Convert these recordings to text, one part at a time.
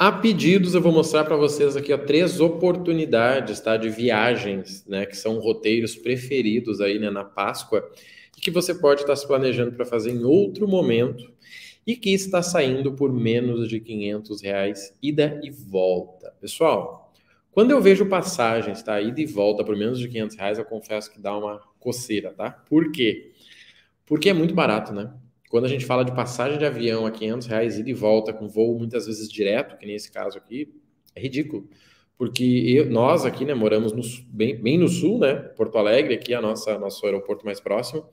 A pedidos, eu vou mostrar para vocês aqui ó, três oportunidades tá, de viagens, né, que são roteiros preferidos aí né, na Páscoa, e que você pode estar tá se planejando para fazer em outro momento e que está saindo por menos de 500 reais ida e volta. Pessoal, quando eu vejo passagens, tá, ida e volta por menos de 500 reais, eu confesso que dá uma coceira, tá? Por quê? Porque é muito barato, né? Quando a gente fala de passagem de avião a 500 reais ida e volta com voo muitas vezes direto, que nesse caso aqui, é ridículo. Porque eu, nós aqui, né, moramos no, bem, bem no sul, né, Porto Alegre, aqui é a nossa nosso aeroporto mais próximo.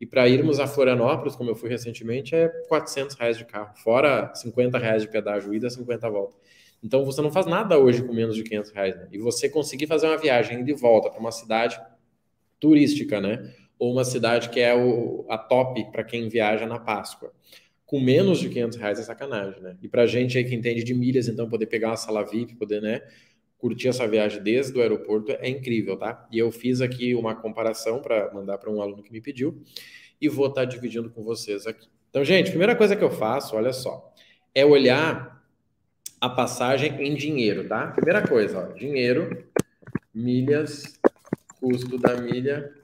E para irmos a Florianópolis, como eu fui recentemente, é 400 reais de carro, fora 50 reais de pedágio ida, 50 volta. Então você não faz nada hoje com menos de 500 reais. Né? E você conseguir fazer uma viagem de volta para uma cidade turística, né? Ou uma cidade que é o, a top para quem viaja na Páscoa. Com menos de 500 reais é sacanagem, né? E para gente aí que entende de milhas, então poder pegar uma sala VIP, poder, né, curtir essa viagem desde o aeroporto é incrível, tá? E eu fiz aqui uma comparação para mandar para um aluno que me pediu e vou estar tá dividindo com vocês aqui. Então, gente, primeira coisa que eu faço, olha só, é olhar a passagem em dinheiro, tá? Primeira coisa, ó, dinheiro, milhas, custo da milha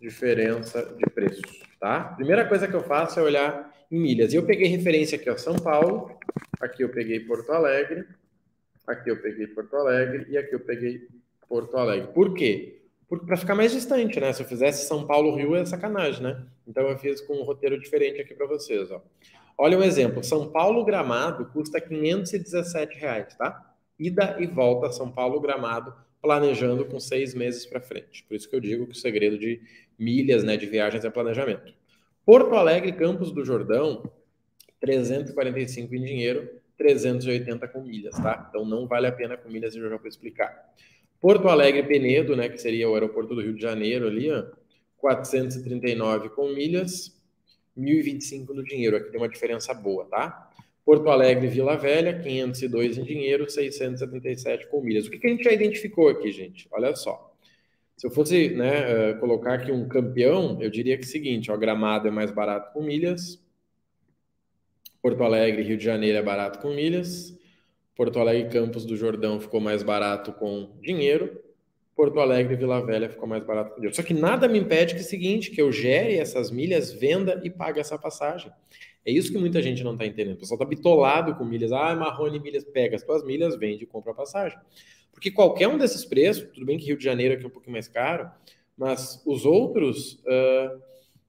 diferença de preços, tá? Primeira coisa que eu faço é olhar em milhas. E eu peguei referência aqui, ó, São Paulo, aqui eu peguei Porto Alegre, aqui eu peguei Porto Alegre e aqui eu peguei Porto Alegre. Por quê? Porque para ficar mais distante, né? Se eu fizesse São Paulo Rio é sacanagem, né? Então eu fiz com um roteiro diferente aqui para vocês, ó. Olha um exemplo, São Paulo Gramado custa 517 reais, tá? Ida e volta São Paulo Gramado planejando com seis meses para frente. Por isso que eu digo que o segredo de milhas, né, de viagens é planejamento. Porto Alegre, Campos do Jordão, 345 em dinheiro, 380 com milhas, tá? Então não vale a pena com milhas, eu já vou explicar. Porto Alegre, Penedo, né, que seria o aeroporto do Rio de Janeiro ali, ó, 439 com milhas, 1025 no dinheiro. Aqui tem uma diferença boa, tá? Porto Alegre, Vila Velha, 502 em dinheiro, 677 com milhas. O que, que a gente já identificou aqui, gente? Olha só. Se eu fosse né, eh, colocar aqui um campeão, eu diria que é o seguinte: ó, Gramado é mais barato com milhas, Porto Alegre, Rio de Janeiro é barato com milhas, Porto Alegre, Campos do Jordão ficou mais barato com dinheiro, Porto Alegre, Vila Velha ficou mais barato com dinheiro. Só que nada me impede que é o seguinte: que eu gere essas milhas, venda e pague essa passagem. É isso que muita gente não está entendendo. O pessoal está bitolado com milhas. Ah, Marrone Milhas, pega as tuas milhas, vende e compra a passagem. Porque qualquer um desses preços, tudo bem que Rio de Janeiro aqui é um pouquinho mais caro, mas os outros uh,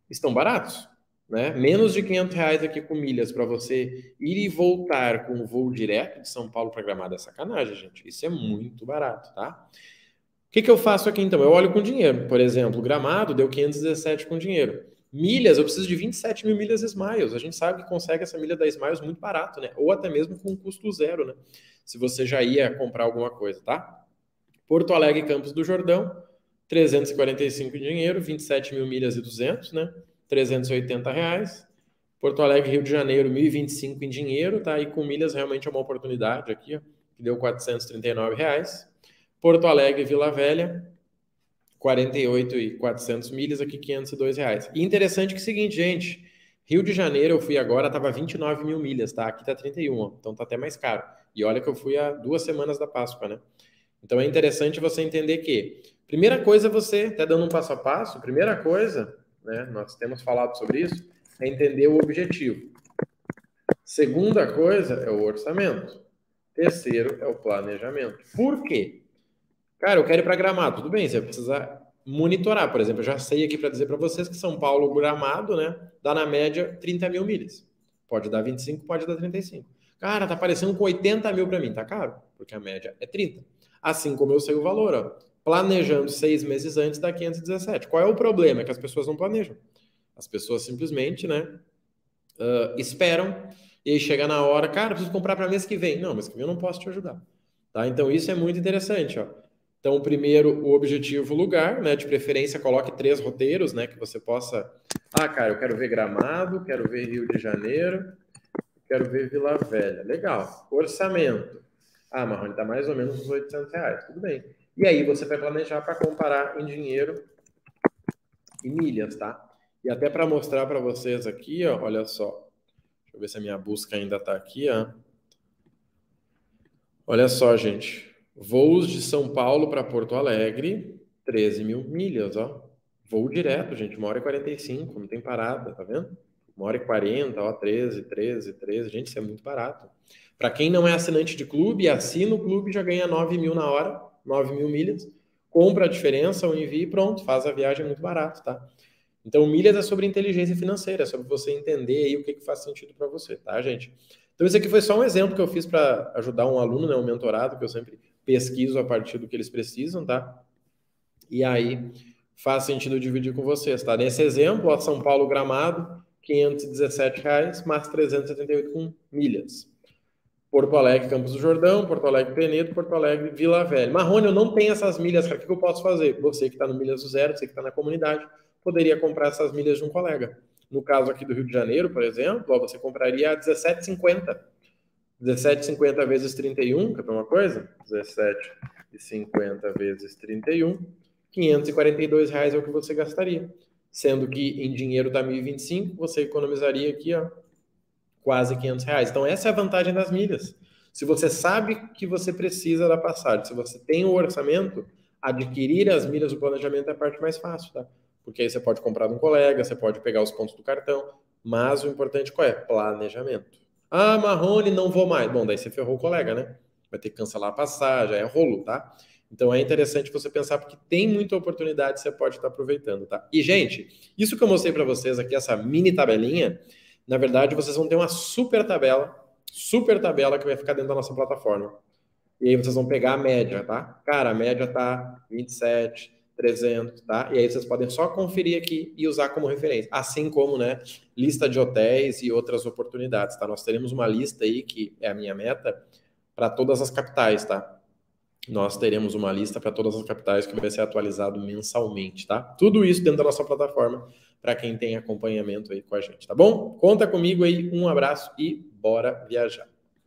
estão baratos. Né? Menos de 500 reais aqui com milhas para você ir e voltar com o voo direto de São Paulo para Gramado é sacanagem, gente. Isso é muito barato, tá? O que, que eu faço aqui então? Eu olho com dinheiro. Por exemplo, Gramado deu 517 com dinheiro. Milhas, eu preciso de 27 mil milhas Smiles. A gente sabe que consegue essa milha da Smiles muito barato, né? Ou até mesmo com custo zero, né? Se você já ia comprar alguma coisa, tá? Porto Alegre Campos do Jordão, 345 em dinheiro, 27 mil milhas e 200, né? 380 reais. Porto Alegre, Rio de Janeiro, 1.025 em dinheiro, tá? E com milhas realmente é uma oportunidade aqui, ó, que deu 439 reais. Porto Alegre, Vila Velha, 48 e 400 milhas, aqui 502 reais. E interessante que é o seguinte, gente, Rio de Janeiro eu fui agora, tava 29 mil milhas, tá? Aqui tá 31, então tá até mais caro. E olha que eu fui há duas semanas da Páscoa, né? Então é interessante você entender que, primeira coisa, você, até dando um passo a passo, primeira coisa, né, nós temos falado sobre isso, é entender o objetivo. Segunda coisa é o orçamento. Terceiro é o planejamento. Por quê? Cara, eu quero ir para Gramado. Tudo bem, você vai precisar monitorar. Por exemplo, eu já sei aqui para dizer para vocês que São Paulo, Gramado, né, dá na média 30 mil milhas. Pode dar 25, pode dar 35. Cara, tá aparecendo com 80 mil para mim. Tá caro, porque a média é 30. Assim como eu sei o valor, ó. Planejando seis meses antes da 517. Qual é o problema? É que as pessoas não planejam. As pessoas simplesmente, né, uh, esperam e aí chega na hora, cara, preciso comprar para mês que vem. Não, mês que vem eu não posso te ajudar. Tá? Então isso é muito interessante, ó. Então, primeiro, o objetivo lugar, né? De preferência, coloque três roteiros, né? Que você possa. Ah, cara, eu quero ver Gramado, quero ver Rio de Janeiro, quero ver Vila Velha. Legal. Orçamento. Ah, Marrone, tá mais ou menos uns 800 reais. Tudo bem. E aí você vai planejar para comparar em dinheiro e milhas, tá? E até para mostrar para vocês aqui, ó, olha só. Deixa eu ver se a minha busca ainda está aqui, ó. Olha só, gente. Voos de São Paulo para Porto Alegre, 13 mil milhas, ó. Voo direto, gente, uma hora e 45, não tem parada, tá vendo? Uma hora e 40, ó, 13, 13, 13. Gente, isso é muito barato. Para quem não é assinante de clube, assina o clube já ganha 9 mil na hora, 9 mil milhas. Compra a diferença, o envio e pronto, faz a viagem muito barato, tá? Então, milhas é sobre inteligência financeira, é sobre você entender aí o que, que faz sentido para você, tá, gente? Então, esse aqui foi só um exemplo que eu fiz para ajudar um aluno, né, um mentorado, que eu sempre pesquiso a partir do que eles precisam, tá? E aí faz sentido dividir com vocês, tá? Nesse exemplo, ó, São Paulo Gramado, 517 reais, mais 378 com milhas. Porto Alegre, Campos do Jordão, Porto Alegre, Penedo, Porto Alegre, Vila Velha. Marrone, eu não tenho essas milhas, cara, o que eu posso fazer? Você que está no Milhas do Zero, você que está na comunidade, poderia comprar essas milhas de um colega. No caso aqui do Rio de Janeiro, por exemplo, ó, você compraria a 17,50. 17,50 vezes 31, quer ver uma coisa? 17,50 vezes 31, 542 reais é o que você gastaria. Sendo que em dinheiro está 1.025, você economizaria aqui ó, quase 500 reais. Então essa é a vantagem das milhas. Se você sabe que você precisa da passagem, se você tem o orçamento, adquirir as milhas do planejamento é a parte mais fácil, tá? porque aí você pode comprar de um colega, você pode pegar os pontos do cartão, mas o importante qual é? Planejamento. Ah, Marrone, não vou mais. Bom, daí você ferrou o colega, né? Vai ter que cancelar a passagem, é rolo, tá? Então é interessante você pensar porque tem muita oportunidade que você pode estar aproveitando, tá? E gente, isso que eu mostrei para vocês aqui, essa mini tabelinha, na verdade vocês vão ter uma super tabela, super tabela que vai ficar dentro da nossa plataforma. E aí vocês vão pegar a média, tá? Cara, a média tá 27, 300, tá? E aí vocês podem só conferir aqui e usar como referência, assim como, né, lista de hotéis e outras oportunidades, tá? Nós teremos uma lista aí que é a minha meta para todas as capitais, tá? Nós teremos uma lista para todas as capitais que vai ser atualizado mensalmente, tá? Tudo isso dentro da nossa plataforma para quem tem acompanhamento aí com a gente, tá bom? Conta comigo aí, um abraço e bora viajar.